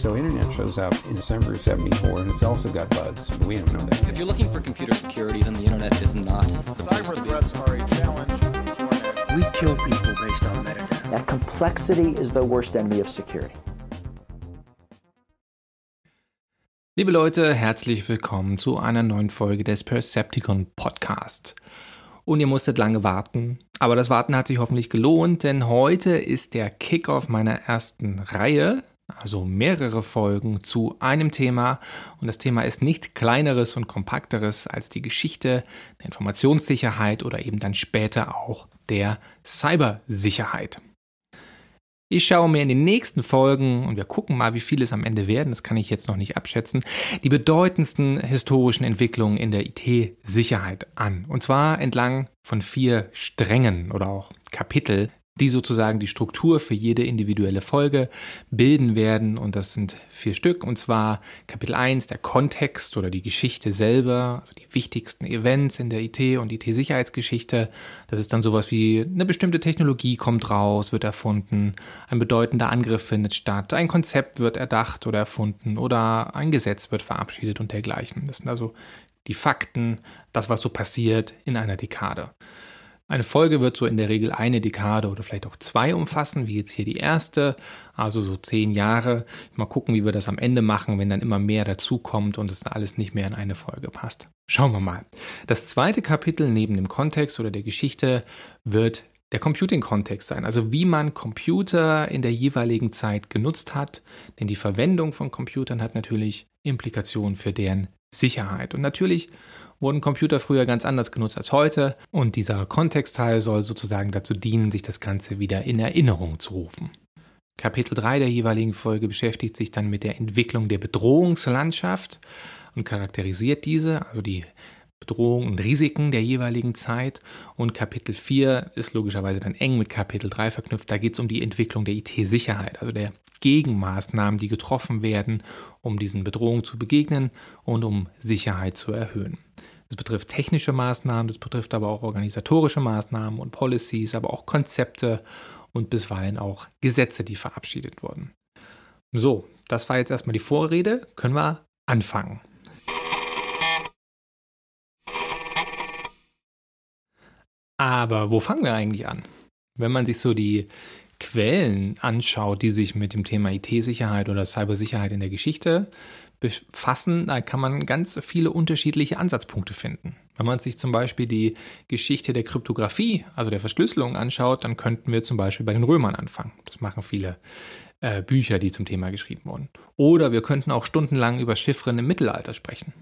So internet shows up in December of 74 and it's also got bugs, but we don't know that. If you're looking for computer security, then the internet is not. Cyber threats are a challenge We kill people based on metadata. That complexity is the worst enemy of security. Liebe Leute, herzlich willkommen zu einer neuen Folge des Percepticon Podcast. Und ihr musstet lange warten, aber das Warten hat sich hoffentlich gelohnt, denn heute ist der Kickoff meiner ersten Reihe also mehrere Folgen zu einem Thema. Und das Thema ist nicht kleineres und kompakteres als die Geschichte der Informationssicherheit oder eben dann später auch der Cybersicherheit. Ich schaue mir in den nächsten Folgen, und wir gucken mal, wie viele es am Ende werden, das kann ich jetzt noch nicht abschätzen, die bedeutendsten historischen Entwicklungen in der IT-Sicherheit an. Und zwar entlang von vier Strängen oder auch Kapitel, die sozusagen die Struktur für jede individuelle Folge bilden werden. Und das sind vier Stück. Und zwar Kapitel 1, der Kontext oder die Geschichte selber, also die wichtigsten Events in der IT und IT-Sicherheitsgeschichte. Das ist dann sowas wie eine bestimmte Technologie kommt raus, wird erfunden, ein bedeutender Angriff findet statt, ein Konzept wird erdacht oder erfunden oder ein Gesetz wird verabschiedet und dergleichen. Das sind also die Fakten, das, was so passiert in einer Dekade. Eine Folge wird so in der Regel eine Dekade oder vielleicht auch zwei umfassen, wie jetzt hier die erste, also so zehn Jahre. Mal gucken, wie wir das am Ende machen, wenn dann immer mehr dazukommt und es alles nicht mehr in eine Folge passt. Schauen wir mal. Das zweite Kapitel neben dem Kontext oder der Geschichte wird der Computing-Kontext sein, also wie man Computer in der jeweiligen Zeit genutzt hat, denn die Verwendung von Computern hat natürlich Implikationen für deren Sicherheit. Und natürlich wurden Computer früher ganz anders genutzt als heute und dieser Kontextteil soll sozusagen dazu dienen, sich das Ganze wieder in Erinnerung zu rufen. Kapitel 3 der jeweiligen Folge beschäftigt sich dann mit der Entwicklung der Bedrohungslandschaft und charakterisiert diese, also die Bedrohungen und Risiken der jeweiligen Zeit. Und Kapitel 4 ist logischerweise dann eng mit Kapitel 3 verknüpft. Da geht es um die Entwicklung der IT-Sicherheit, also der Gegenmaßnahmen, die getroffen werden, um diesen Bedrohungen zu begegnen und um Sicherheit zu erhöhen. Das betrifft technische Maßnahmen, das betrifft aber auch organisatorische Maßnahmen und Policies, aber auch Konzepte und bisweilen auch Gesetze, die verabschiedet wurden. So, das war jetzt erstmal die Vorrede. Können wir anfangen? Aber wo fangen wir eigentlich an? Wenn man sich so die Quellen anschaut, die sich mit dem Thema IT-Sicherheit oder Cybersicherheit in der Geschichte befassen, da kann man ganz viele unterschiedliche Ansatzpunkte finden. Wenn man sich zum Beispiel die Geschichte der Kryptographie, also der Verschlüsselung anschaut, dann könnten wir zum Beispiel bei den Römern anfangen. Das machen viele äh, Bücher, die zum Thema geschrieben wurden. Oder wir könnten auch stundenlang über Chiffren im Mittelalter sprechen.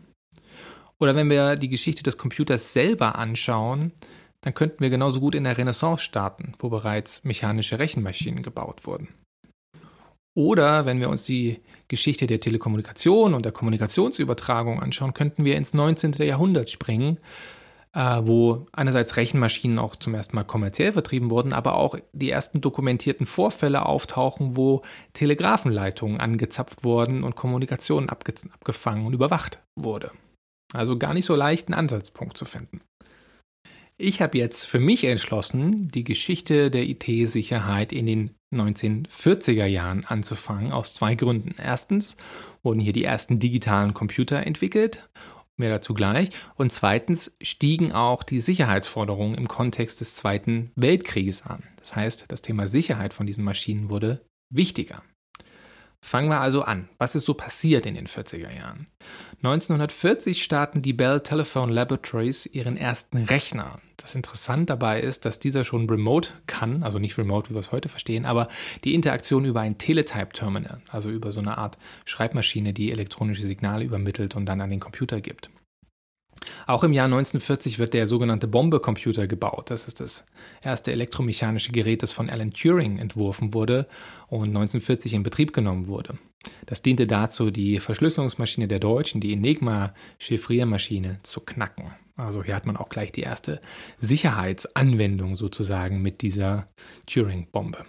Oder wenn wir die Geschichte des Computers selber anschauen, dann könnten wir genauso gut in der Renaissance starten, wo bereits mechanische Rechenmaschinen gebaut wurden. Oder wenn wir uns die Geschichte der Telekommunikation und der Kommunikationsübertragung anschauen, könnten wir ins 19. Jahrhundert springen, äh, wo einerseits Rechenmaschinen auch zum ersten Mal kommerziell vertrieben wurden, aber auch die ersten dokumentierten Vorfälle auftauchen, wo Telegrafenleitungen angezapft wurden und Kommunikation abge abgefangen und überwacht wurde. Also gar nicht so leicht einen Ansatzpunkt zu finden. Ich habe jetzt für mich entschlossen, die Geschichte der IT-Sicherheit in den 1940er Jahren anzufangen, aus zwei Gründen. Erstens wurden hier die ersten digitalen Computer entwickelt, mehr dazu gleich. Und zweitens stiegen auch die Sicherheitsforderungen im Kontext des Zweiten Weltkrieges an. Das heißt, das Thema Sicherheit von diesen Maschinen wurde wichtiger. Fangen wir also an. Was ist so passiert in den 40er Jahren? 1940 starten die Bell Telephone Laboratories ihren ersten Rechner. Das Interessante dabei ist, dass dieser schon remote kann, also nicht remote, wie wir es heute verstehen, aber die Interaktion über ein Teletype-Terminal, also über so eine Art Schreibmaschine, die elektronische Signale übermittelt und dann an den Computer gibt. Auch im Jahr 1940 wird der sogenannte Bombe-Computer gebaut. Das ist das erste elektromechanische Gerät, das von Alan Turing entworfen wurde und 1940 in Betrieb genommen wurde. Das diente dazu, die Verschlüsselungsmaschine der Deutschen, die Enigma-Chiffriermaschine, zu knacken. Also hier hat man auch gleich die erste Sicherheitsanwendung sozusagen mit dieser Turing-Bombe.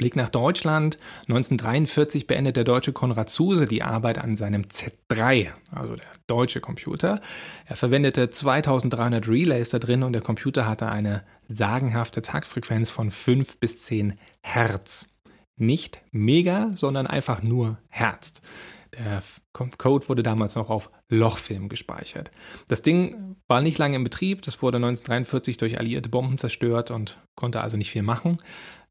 Blick nach Deutschland. 1943 beendet der deutsche Konrad Zuse die Arbeit an seinem Z3, also der deutsche Computer. Er verwendete 2300 Relays da drin und der Computer hatte eine sagenhafte Taktfrequenz von 5 bis 10 Hertz. nicht Mega, sondern einfach nur Herz. Der Code wurde damals noch auf Lochfilm gespeichert. Das Ding war nicht lange in Betrieb, das wurde 1943 durch alliierte Bomben zerstört und konnte also nicht viel machen.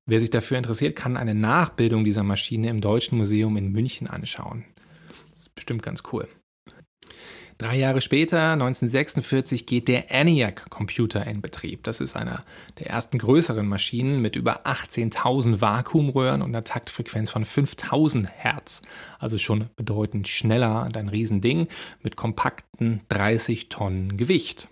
Wer sich dafür interessiert, kann eine Nachbildung dieser Maschine im Deutschen Museum in München anschauen. Das ist bestimmt ganz cool. Drei Jahre später, 1946, geht der ENIAC-Computer in Betrieb. Das ist einer der ersten größeren Maschinen mit über 18.000 Vakuumröhren und einer Taktfrequenz von 5.000 Hertz. Also schon bedeutend schneller und ein Riesending mit kompakten 30 Tonnen Gewicht.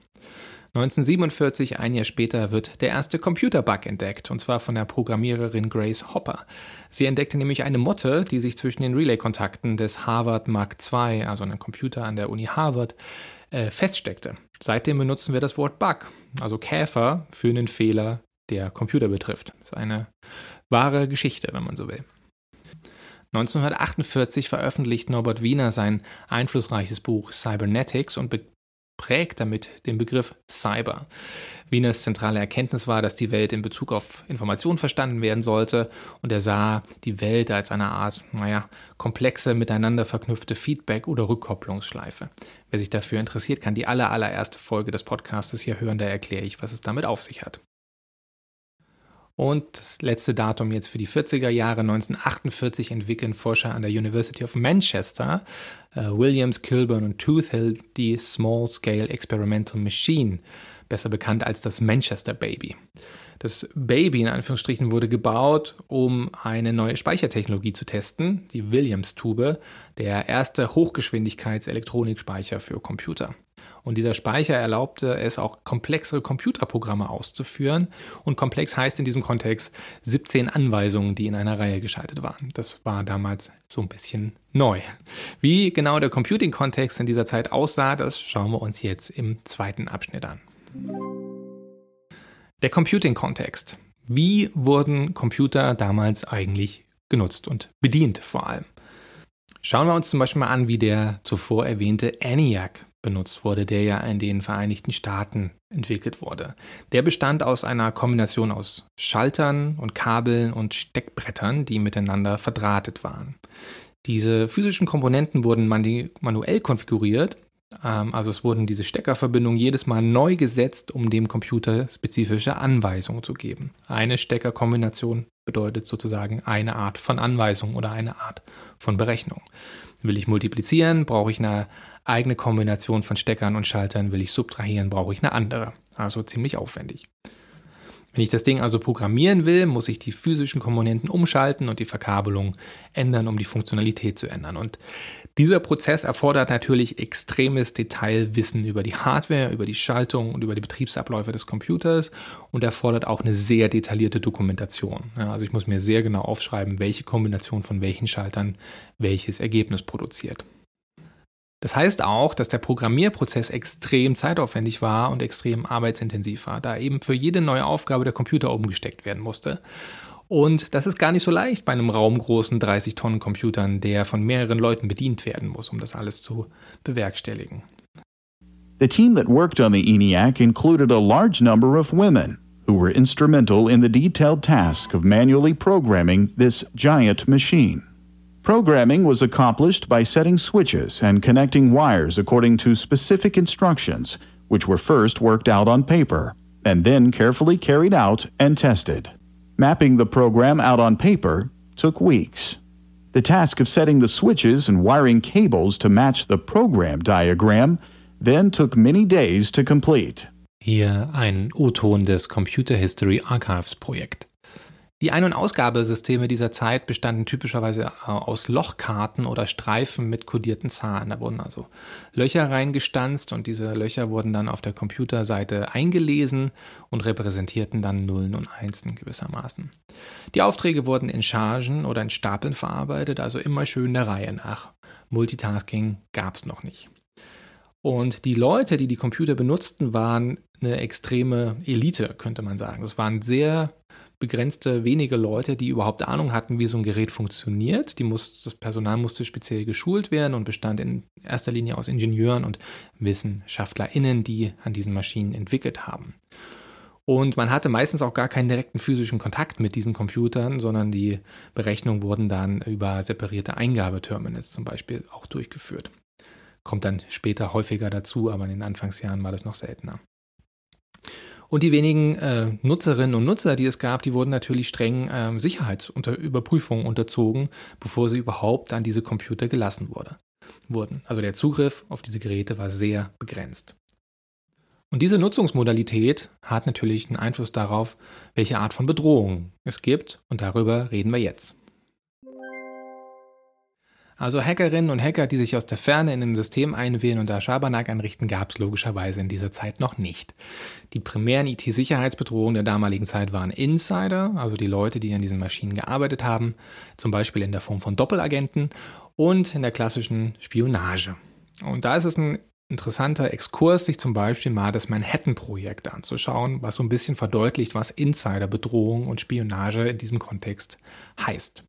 1947, ein Jahr später, wird der erste Computerbug entdeckt, und zwar von der Programmiererin Grace Hopper. Sie entdeckte nämlich eine Motte, die sich zwischen den Relay-Kontakten des Harvard Mark II, also einem Computer an der Uni Harvard, äh, feststeckte. Seitdem benutzen wir das Wort Bug, also Käfer, für einen Fehler, der Computer betrifft. Das ist eine wahre Geschichte, wenn man so will. 1948 veröffentlicht Norbert Wiener sein einflussreiches Buch Cybernetics und prägt damit den Begriff Cyber. Wieners zentrale Erkenntnis war, dass die Welt in Bezug auf Information verstanden werden sollte und er sah die Welt als eine Art, naja, komplexe, miteinander verknüpfte Feedback- oder Rückkopplungsschleife. Wer sich dafür interessiert, kann die aller, allererste Folge des Podcastes hier hören, da erkläre ich, was es damit auf sich hat. Und das letzte Datum jetzt für die 40er Jahre 1948 entwickeln Forscher an der University of Manchester, äh, Williams, Kilburn und Toothill, die Small Scale Experimental Machine, besser bekannt als das Manchester Baby. Das Baby in Anführungsstrichen wurde gebaut, um eine neue Speichertechnologie zu testen, die Williams-Tube, der erste Hochgeschwindigkeits-Elektronikspeicher für Computer. Und dieser Speicher erlaubte es auch komplexere Computerprogramme auszuführen. Und komplex heißt in diesem Kontext 17 Anweisungen, die in einer Reihe geschaltet waren. Das war damals so ein bisschen neu. Wie genau der Computing-Kontext in dieser Zeit aussah, das schauen wir uns jetzt im zweiten Abschnitt an. Der Computing-Kontext. Wie wurden Computer damals eigentlich genutzt und bedient vor allem? Schauen wir uns zum Beispiel mal an, wie der zuvor erwähnte ENIAC benutzt wurde, der ja in den Vereinigten Staaten entwickelt wurde. Der bestand aus einer Kombination aus Schaltern und Kabeln und Steckbrettern, die miteinander verdrahtet waren. Diese physischen Komponenten wurden manuell konfiguriert, ähm, also es wurden diese Steckerverbindungen jedes Mal neu gesetzt, um dem Computer spezifische Anweisungen zu geben. Eine Steckerkombination bedeutet sozusagen eine Art von Anweisung oder eine Art von Berechnung. Will ich multiplizieren, brauche ich eine eigene Kombination von Steckern und Schaltern. Will ich subtrahieren, brauche ich eine andere. Also ziemlich aufwendig. Wenn ich das Ding also programmieren will, muss ich die physischen Komponenten umschalten und die Verkabelung ändern, um die Funktionalität zu ändern. Und dieser Prozess erfordert natürlich extremes Detailwissen über die Hardware, über die Schaltung und über die Betriebsabläufe des Computers und erfordert auch eine sehr detaillierte Dokumentation. Also ich muss mir sehr genau aufschreiben, welche Kombination von welchen Schaltern welches Ergebnis produziert. Das heißt auch, dass der Programmierprozess extrem zeitaufwendig war und extrem arbeitsintensiv war, da eben für jede neue Aufgabe der Computer umgesteckt werden musste. Und das ist gar nicht so leicht bei einem raumgroßen 30-Tonnen-Computern, der von mehreren Leuten bedient werden muss, um das alles zu bewerkstelligen. The team that worked on the ENIAC included a large number of women who were instrumental in the detailed task of manually programming this giant machine. Programming was accomplished by setting switches and connecting wires according to specific instructions, which were first worked out on paper and then carefully carried out and tested. Mapping the program out on paper took weeks. The task of setting the switches and wiring cables to match the program diagram then took many days to complete. Hier ein O-Ton des Computer History Archives Projekt. Die Ein- und Ausgabesysteme dieser Zeit bestanden typischerweise äh, aus Lochkarten oder Streifen mit kodierten Zahlen. Da wurden also Löcher reingestanzt und diese Löcher wurden dann auf der Computerseite eingelesen und repräsentierten dann Nullen und Einsen gewissermaßen. Die Aufträge wurden in Chargen oder in Stapeln verarbeitet, also immer schön der Reihe nach. Multitasking gab es noch nicht. Und die Leute, die die Computer benutzten, waren eine extreme Elite, könnte man sagen. Das waren sehr begrenzte wenige Leute, die überhaupt Ahnung hatten, wie so ein Gerät funktioniert. Die muss, das Personal musste speziell geschult werden und bestand in erster Linie aus Ingenieuren und WissenschaftlerInnen, die an diesen Maschinen entwickelt haben. Und man hatte meistens auch gar keinen direkten physischen Kontakt mit diesen Computern, sondern die Berechnungen wurden dann über separierte Eingabeterminals zum Beispiel auch durchgeführt. Kommt dann später häufiger dazu, aber in den Anfangsjahren war das noch seltener. Und die wenigen äh, Nutzerinnen und Nutzer, die es gab, die wurden natürlich streng äh, Sicherheitsüberprüfungen unterzogen, bevor sie überhaupt an diese Computer gelassen wurde, wurden. Also der Zugriff auf diese Geräte war sehr begrenzt. Und diese Nutzungsmodalität hat natürlich einen Einfluss darauf, welche Art von Bedrohung es gibt, und darüber reden wir jetzt. Also Hackerinnen und Hacker, die sich aus der Ferne in ein System einwählen und da Schabernack einrichten, gab es logischerweise in dieser Zeit noch nicht. Die primären IT-Sicherheitsbedrohungen der damaligen Zeit waren Insider, also die Leute, die an diesen Maschinen gearbeitet haben, zum Beispiel in der Form von Doppelagenten und in der klassischen Spionage. Und da ist es ein interessanter Exkurs, sich zum Beispiel mal das Manhattan-Projekt anzuschauen, was so ein bisschen verdeutlicht, was Insiderbedrohung und Spionage in diesem Kontext heißt.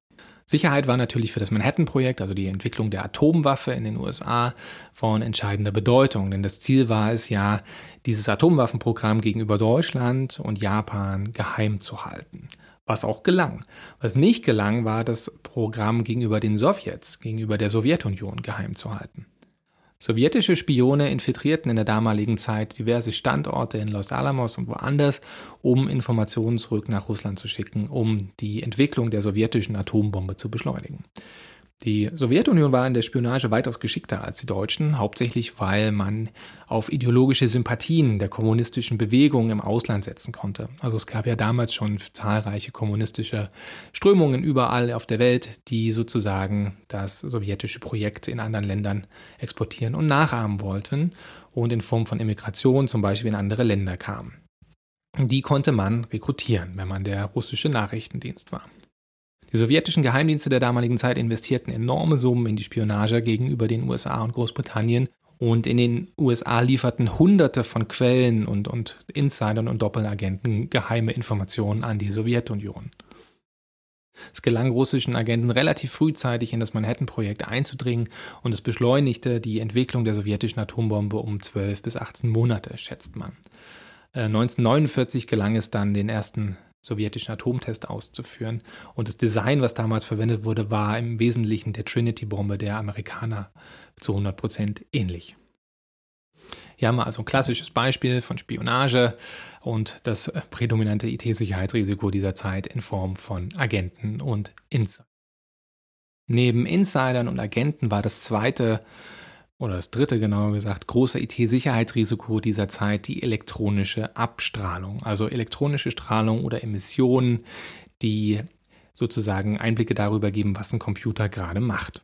Sicherheit war natürlich für das Manhattan-Projekt, also die Entwicklung der Atomwaffe in den USA, von entscheidender Bedeutung, denn das Ziel war es ja, dieses Atomwaffenprogramm gegenüber Deutschland und Japan geheim zu halten. Was auch gelang. Was nicht gelang, war das Programm gegenüber den Sowjets, gegenüber der Sowjetunion geheim zu halten. Sowjetische Spione infiltrierten in der damaligen Zeit diverse Standorte in Los Alamos und woanders, um Informationen zurück nach Russland zu schicken, um die Entwicklung der sowjetischen Atombombe zu beschleunigen. Die Sowjetunion war in der Spionage weitaus geschickter als die Deutschen, hauptsächlich weil man auf ideologische Sympathien der kommunistischen Bewegung im Ausland setzen konnte. Also es gab ja damals schon zahlreiche kommunistische Strömungen überall auf der Welt, die sozusagen das sowjetische Projekt in anderen Ländern exportieren und nachahmen wollten und in Form von Immigration zum Beispiel in andere Länder kamen. Die konnte man rekrutieren, wenn man der russische Nachrichtendienst war. Die sowjetischen Geheimdienste der damaligen Zeit investierten enorme Summen in die Spionage gegenüber den USA und Großbritannien und in den USA lieferten Hunderte von Quellen und, und Insidern und Doppelagenten geheime Informationen an die Sowjetunion. Es gelang russischen Agenten relativ frühzeitig in das Manhattan-Projekt einzudringen und es beschleunigte die Entwicklung der sowjetischen Atombombe um 12 bis 18 Monate, schätzt man. 1949 äh, gelang es dann, den ersten sowjetischen Atomtest auszuführen. Und das Design, was damals verwendet wurde, war im Wesentlichen der Trinity-Bombe der Amerikaner zu 100 Prozent ähnlich. Hier haben wir also ein klassisches Beispiel von Spionage und das prädominante IT-Sicherheitsrisiko dieser Zeit in Form von Agenten und Insidern. Neben Insidern und Agenten war das zweite oder das dritte genauer gesagt, große IT-Sicherheitsrisiko dieser Zeit die elektronische Abstrahlung, also elektronische Strahlung oder Emissionen, die sozusagen Einblicke darüber geben, was ein Computer gerade macht.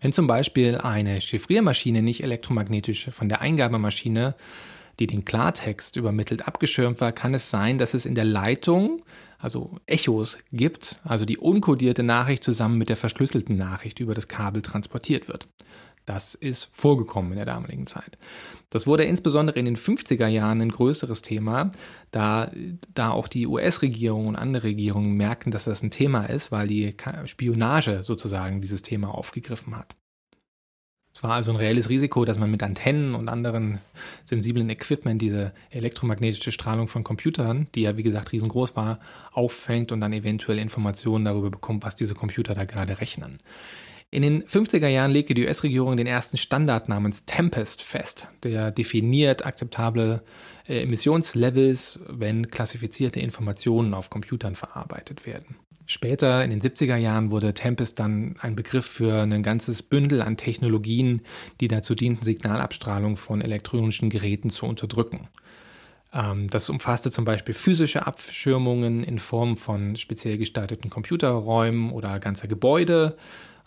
Wenn zum Beispiel eine Chiffriermaschine nicht elektromagnetisch von der Eingabemaschine, die den Klartext übermittelt, abgeschirmt war, kann es sein, dass es in der Leitung also Echos gibt, also die unkodierte Nachricht zusammen mit der verschlüsselten Nachricht über das Kabel transportiert wird. Das ist vorgekommen in der damaligen Zeit. Das wurde insbesondere in den 50er Jahren ein größeres Thema, da, da auch die US-Regierung und andere Regierungen merken, dass das ein Thema ist, weil die Spionage sozusagen dieses Thema aufgegriffen hat. Es war also ein reelles Risiko, dass man mit Antennen und anderen sensiblen Equipment diese elektromagnetische Strahlung von Computern, die ja wie gesagt riesengroß war, auffängt und dann eventuell Informationen darüber bekommt, was diese Computer da gerade rechnen. In den 50er Jahren legte die US-Regierung den ersten Standard namens Tempest fest, der definiert akzeptable äh, Emissionslevels, wenn klassifizierte Informationen auf Computern verarbeitet werden. Später, in den 70er Jahren, wurde Tempest dann ein Begriff für ein ganzes Bündel an Technologien, die dazu dienten, Signalabstrahlung von elektronischen Geräten zu unterdrücken. Ähm, das umfasste zum Beispiel physische Abschirmungen in Form von speziell gestalteten Computerräumen oder ganzer Gebäude,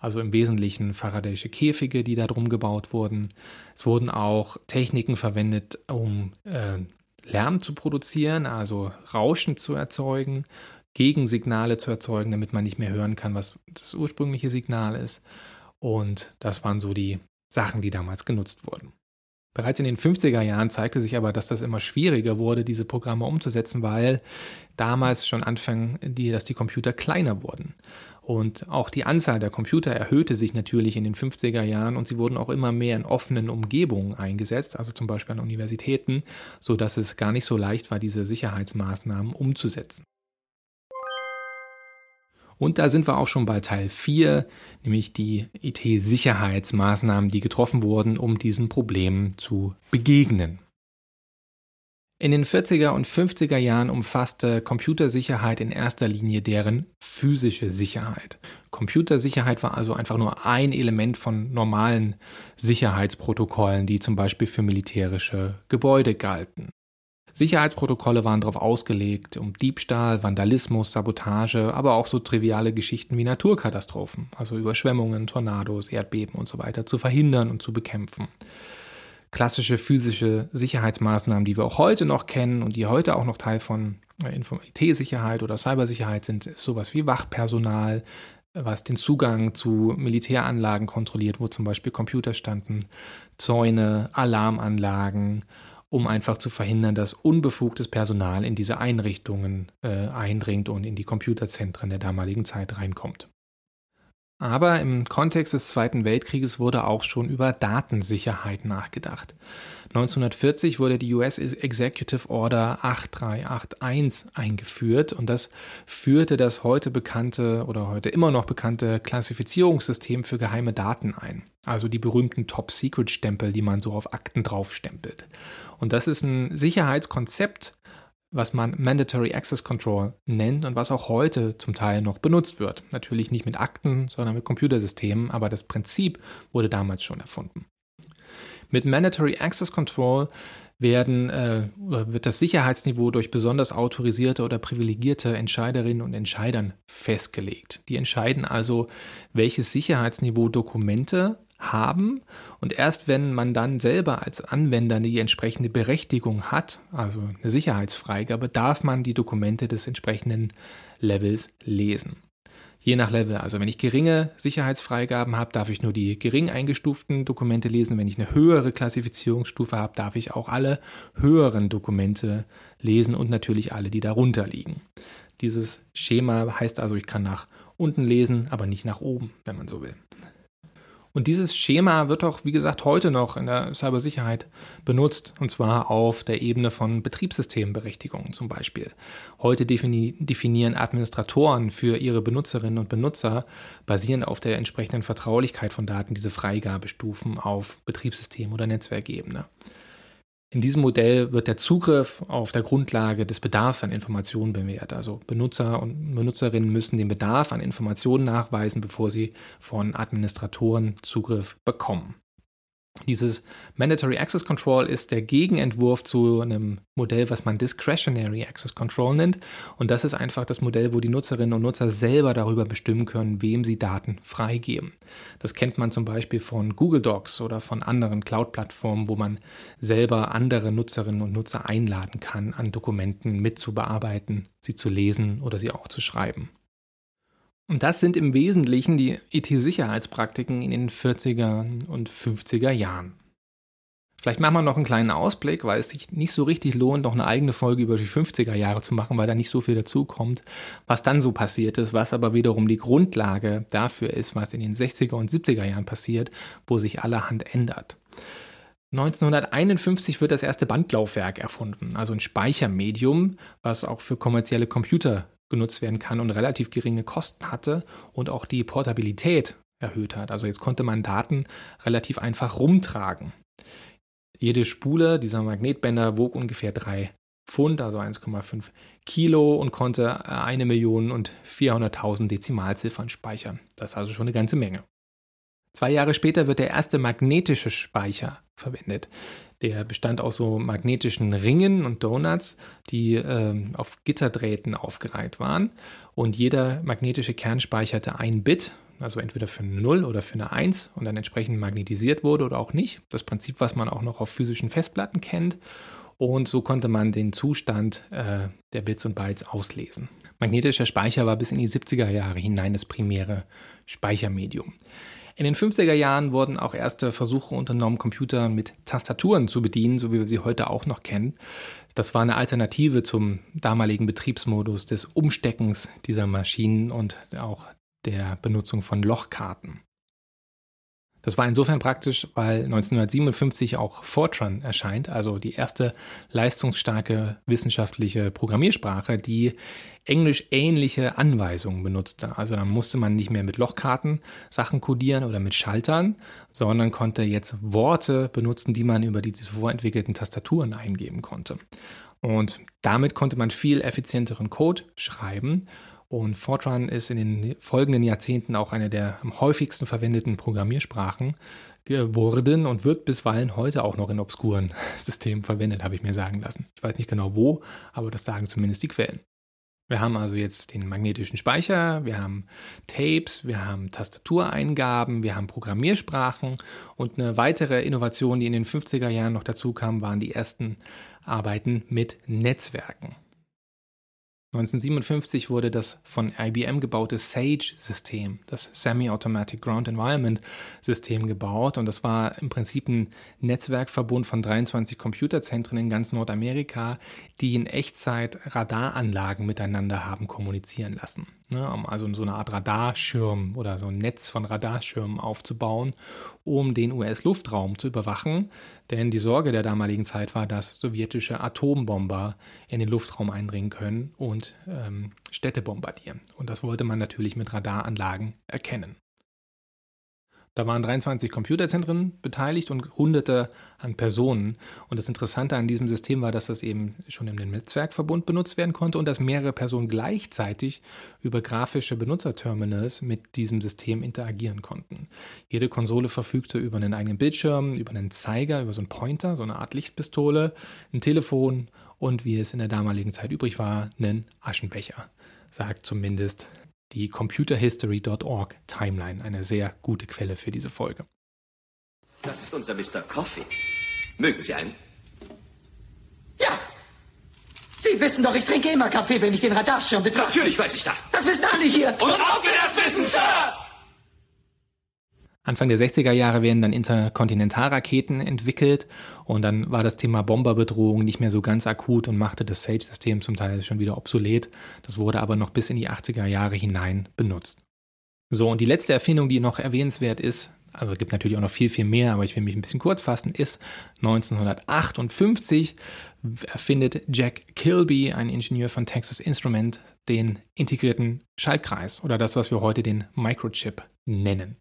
also im Wesentlichen Faraday'sche Käfige, die da drum gebaut wurden. Es wurden auch Techniken verwendet, um äh, Lärm zu produzieren, also Rauschen zu erzeugen, Gegensignale zu erzeugen, damit man nicht mehr hören kann, was das ursprüngliche Signal ist. Und das waren so die Sachen, die damals genutzt wurden. Bereits in den 50er Jahren zeigte sich aber, dass das immer schwieriger wurde, diese Programme umzusetzen, weil damals schon anfangen, die, dass die Computer kleiner wurden. Und auch die Anzahl der Computer erhöhte sich natürlich in den 50er Jahren und sie wurden auch immer mehr in offenen Umgebungen eingesetzt, also zum Beispiel an Universitäten, sodass es gar nicht so leicht war, diese Sicherheitsmaßnahmen umzusetzen. Und da sind wir auch schon bei Teil 4, nämlich die IT-Sicherheitsmaßnahmen, die getroffen wurden, um diesen Problemen zu begegnen. In den 40er und 50er Jahren umfasste Computersicherheit in erster Linie deren physische Sicherheit. Computersicherheit war also einfach nur ein Element von normalen Sicherheitsprotokollen, die zum Beispiel für militärische Gebäude galten. Sicherheitsprotokolle waren darauf ausgelegt, um Diebstahl, Vandalismus, Sabotage, aber auch so triviale Geschichten wie Naturkatastrophen, also Überschwemmungen, Tornados, Erdbeben und so zu verhindern und zu bekämpfen klassische physische Sicherheitsmaßnahmen, die wir auch heute noch kennen und die heute auch noch Teil von äh, IT-Sicherheit oder Cybersicherheit sind, ist sowas wie Wachpersonal, was den Zugang zu Militäranlagen kontrolliert, wo zum Beispiel Computer standen, Zäune, Alarmanlagen, um einfach zu verhindern, dass unbefugtes Personal in diese Einrichtungen äh, eindringt und in die Computerzentren der damaligen Zeit reinkommt. Aber im Kontext des Zweiten Weltkrieges wurde auch schon über Datensicherheit nachgedacht. 1940 wurde die US Executive Order 8381 eingeführt und das führte das heute bekannte oder heute immer noch bekannte Klassifizierungssystem für geheime Daten ein. Also die berühmten Top-Secret-Stempel, die man so auf Akten draufstempelt. Und das ist ein Sicherheitskonzept, was man Mandatory Access Control nennt und was auch heute zum Teil noch benutzt wird. Natürlich nicht mit Akten, sondern mit Computersystemen, aber das Prinzip wurde damals schon erfunden. Mit Mandatory Access Control werden, äh, wird das Sicherheitsniveau durch besonders autorisierte oder privilegierte Entscheiderinnen und Entscheidern festgelegt. Die entscheiden also, welches Sicherheitsniveau Dokumente haben. Und erst wenn man dann selber als Anwender die entsprechende Berechtigung hat, also eine Sicherheitsfreigabe, darf man die Dokumente des entsprechenden Levels lesen. Je nach Level. Also wenn ich geringe Sicherheitsfreigaben habe, darf ich nur die gering eingestuften Dokumente lesen. Wenn ich eine höhere Klassifizierungsstufe habe, darf ich auch alle höheren Dokumente lesen und natürlich alle, die darunter liegen. Dieses Schema heißt also, ich kann nach unten lesen, aber nicht nach oben, wenn man so will. Und dieses Schema wird auch, wie gesagt, heute noch in der Cybersicherheit benutzt, und zwar auf der Ebene von Betriebssystemberechtigungen zum Beispiel. Heute defini definieren Administratoren für ihre Benutzerinnen und Benutzer basierend auf der entsprechenden Vertraulichkeit von Daten diese Freigabestufen auf Betriebssystem- oder Netzwerkebene. In diesem Modell wird der Zugriff auf der Grundlage des Bedarfs an Informationen bewährt. Also Benutzer und Benutzerinnen müssen den Bedarf an Informationen nachweisen, bevor sie von Administratoren Zugriff bekommen. Dieses Mandatory Access Control ist der Gegenentwurf zu einem Modell, was man Discretionary Access Control nennt. Und das ist einfach das Modell, wo die Nutzerinnen und Nutzer selber darüber bestimmen können, wem sie Daten freigeben. Das kennt man zum Beispiel von Google Docs oder von anderen Cloud-Plattformen, wo man selber andere Nutzerinnen und Nutzer einladen kann, an Dokumenten mitzubearbeiten, sie zu lesen oder sie auch zu schreiben. Und das sind im Wesentlichen die IT-Sicherheitspraktiken in den 40er und 50er Jahren. Vielleicht machen wir noch einen kleinen Ausblick, weil es sich nicht so richtig lohnt, noch eine eigene Folge über die 50er Jahre zu machen, weil da nicht so viel dazukommt, was dann so passiert ist, was aber wiederum die Grundlage dafür ist, was in den 60er und 70er Jahren passiert, wo sich allerhand ändert. 1951 wird das erste Bandlaufwerk erfunden, also ein Speichermedium, was auch für kommerzielle Computer genutzt werden kann und relativ geringe Kosten hatte und auch die Portabilität erhöht hat. Also jetzt konnte man Daten relativ einfach rumtragen. Jede Spule dieser Magnetbänder wog ungefähr 3 Pfund, also 1,5 Kilo und konnte eine Million und 400.000 Dezimalziffern speichern. Das ist also schon eine ganze Menge. Zwei Jahre später wird der erste magnetische Speicher verwendet. Der bestand aus so magnetischen Ringen und Donuts, die äh, auf Gitterdrähten aufgereiht waren. Und jeder magnetische Kern speicherte ein Bit, also entweder für eine 0 oder für eine 1 und dann entsprechend magnetisiert wurde oder auch nicht. Das Prinzip, was man auch noch auf physischen Festplatten kennt. Und so konnte man den Zustand äh, der Bits und Bytes auslesen. Magnetischer Speicher war bis in die 70er Jahre hinein das primäre Speichermedium. In den 50er Jahren wurden auch erste Versuche unternommen, Computer mit Tastaturen zu bedienen, so wie wir sie heute auch noch kennen. Das war eine Alternative zum damaligen Betriebsmodus des Umsteckens dieser Maschinen und auch der Benutzung von Lochkarten. Das war insofern praktisch, weil 1957 auch Fortran erscheint, also die erste leistungsstarke wissenschaftliche Programmiersprache, die englisch-ähnliche Anweisungen benutzte. Also dann musste man nicht mehr mit Lochkarten Sachen codieren oder mit Schaltern, sondern konnte jetzt Worte benutzen, die man über die zuvor entwickelten Tastaturen eingeben konnte. Und damit konnte man viel effizienteren Code schreiben und Fortran ist in den folgenden Jahrzehnten auch eine der am häufigsten verwendeten Programmiersprachen geworden und wird bisweilen heute auch noch in obskuren Systemen verwendet, habe ich mir sagen lassen. Ich weiß nicht genau wo, aber das sagen zumindest die Quellen. Wir haben also jetzt den magnetischen Speicher, wir haben Tapes, wir haben Tastatureingaben, wir haben Programmiersprachen und eine weitere Innovation, die in den 50er Jahren noch dazu kam, waren die ersten Arbeiten mit Netzwerken. 1957 wurde das von IBM gebaute SAGE-System, das Semi-Automatic Ground Environment-System, gebaut. Und das war im Prinzip ein Netzwerkverbund von 23 Computerzentren in ganz Nordamerika, die in Echtzeit Radaranlagen miteinander haben kommunizieren lassen. Ne, also so eine Art Radarschirm oder so ein Netz von Radarschirmen aufzubauen, um den US-Luftraum zu überwachen. Denn die Sorge der damaligen Zeit war, dass sowjetische Atombomber in den Luftraum eindringen können und ähm, Städte bombardieren. Und das wollte man natürlich mit Radaranlagen erkennen. Da waren 23 Computerzentren beteiligt und hunderte an Personen. Und das Interessante an diesem System war, dass das eben schon im Netzwerkverbund benutzt werden konnte und dass mehrere Personen gleichzeitig über grafische Benutzerterminals mit diesem System interagieren konnten. Jede Konsole verfügte über einen eigenen Bildschirm, über einen Zeiger, über so einen Pointer, so eine Art Lichtpistole, ein Telefon und wie es in der damaligen Zeit übrig war, einen Aschenbecher. Sagt zumindest die computerhistory.org Timeline, eine sehr gute Quelle für diese Folge. Das ist unser Mr. Coffee. Mögen Sie einen? Ja! Sie wissen doch, ich trinke immer Kaffee, wenn ich den Radarschirm betrachte. Natürlich weiß ich das. Das wissen alle hier. Und auch wir das wissen, Sir! Anfang der 60er Jahre werden dann Interkontinentalraketen entwickelt und dann war das Thema Bomberbedrohung nicht mehr so ganz akut und machte das SAGE-System zum Teil schon wieder obsolet. Das wurde aber noch bis in die 80er Jahre hinein benutzt. So, und die letzte Erfindung, die noch erwähnenswert ist, also es gibt natürlich auch noch viel, viel mehr, aber ich will mich ein bisschen kurz fassen, ist 1958 erfindet Jack Kilby, ein Ingenieur von Texas Instrument, den integrierten Schaltkreis oder das, was wir heute den Microchip nennen.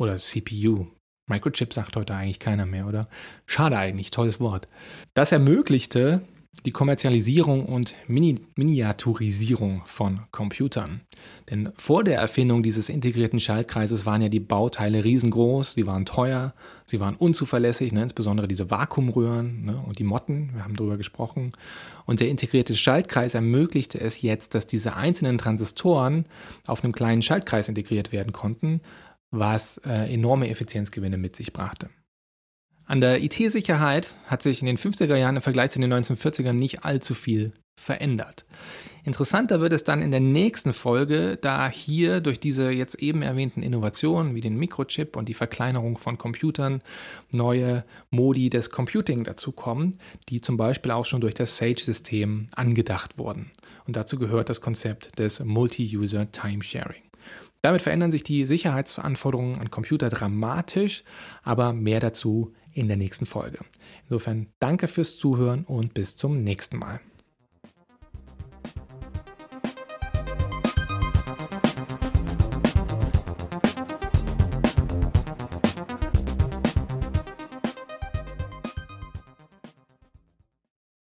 Oder CPU. Microchip sagt heute eigentlich keiner mehr, oder? Schade eigentlich, tolles Wort. Das ermöglichte die Kommerzialisierung und Mini Miniaturisierung von Computern. Denn vor der Erfindung dieses integrierten Schaltkreises waren ja die Bauteile riesengroß, sie waren teuer, sie waren unzuverlässig, ne, insbesondere diese Vakuumröhren ne, und die Motten, wir haben darüber gesprochen. Und der integrierte Schaltkreis ermöglichte es jetzt, dass diese einzelnen Transistoren auf einem kleinen Schaltkreis integriert werden konnten, was äh, enorme Effizienzgewinne mit sich brachte. An der IT-Sicherheit hat sich in den 50er Jahren im Vergleich zu den 1940ern nicht allzu viel verändert. Interessanter wird es dann in der nächsten Folge, da hier durch diese jetzt eben erwähnten Innovationen wie den Mikrochip und die Verkleinerung von Computern neue Modi des Computing dazukommen, die zum Beispiel auch schon durch das Sage-System angedacht wurden. Und dazu gehört das Konzept des Multi-User Timesharing. Damit verändern sich die Sicherheitsanforderungen an Computer dramatisch, aber mehr dazu in der nächsten Folge. Insofern danke fürs Zuhören und bis zum nächsten Mal.